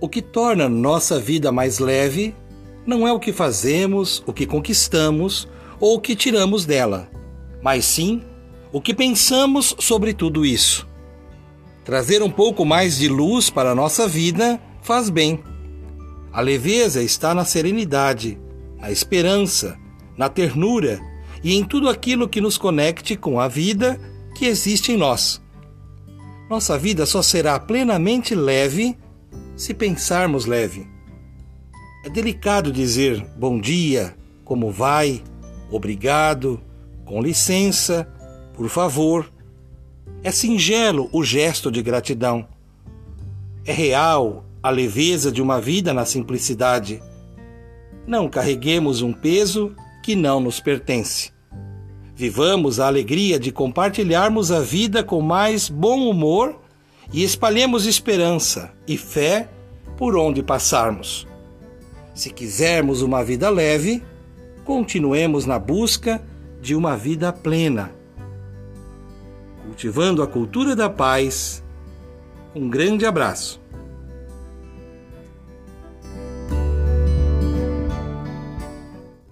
O que torna nossa vida mais leve não é o que fazemos, o que conquistamos ou o que tiramos dela, mas sim o que pensamos sobre tudo isso. Trazer um pouco mais de luz para a nossa vida faz bem. A leveza está na serenidade, na esperança, na ternura e em tudo aquilo que nos conecte com a vida que existe em nós. Nossa vida só será plenamente leve se pensarmos leve. É delicado dizer bom dia, como vai, obrigado, com licença, por favor. É singelo o gesto de gratidão. É real a leveza de uma vida na simplicidade. Não carreguemos um peso que não nos pertence. Vivamos a alegria de compartilharmos a vida com mais bom humor e espalhemos esperança e fé por onde passarmos. Se quisermos uma vida leve, continuemos na busca de uma vida plena. Cultivando a cultura da paz. Um grande abraço.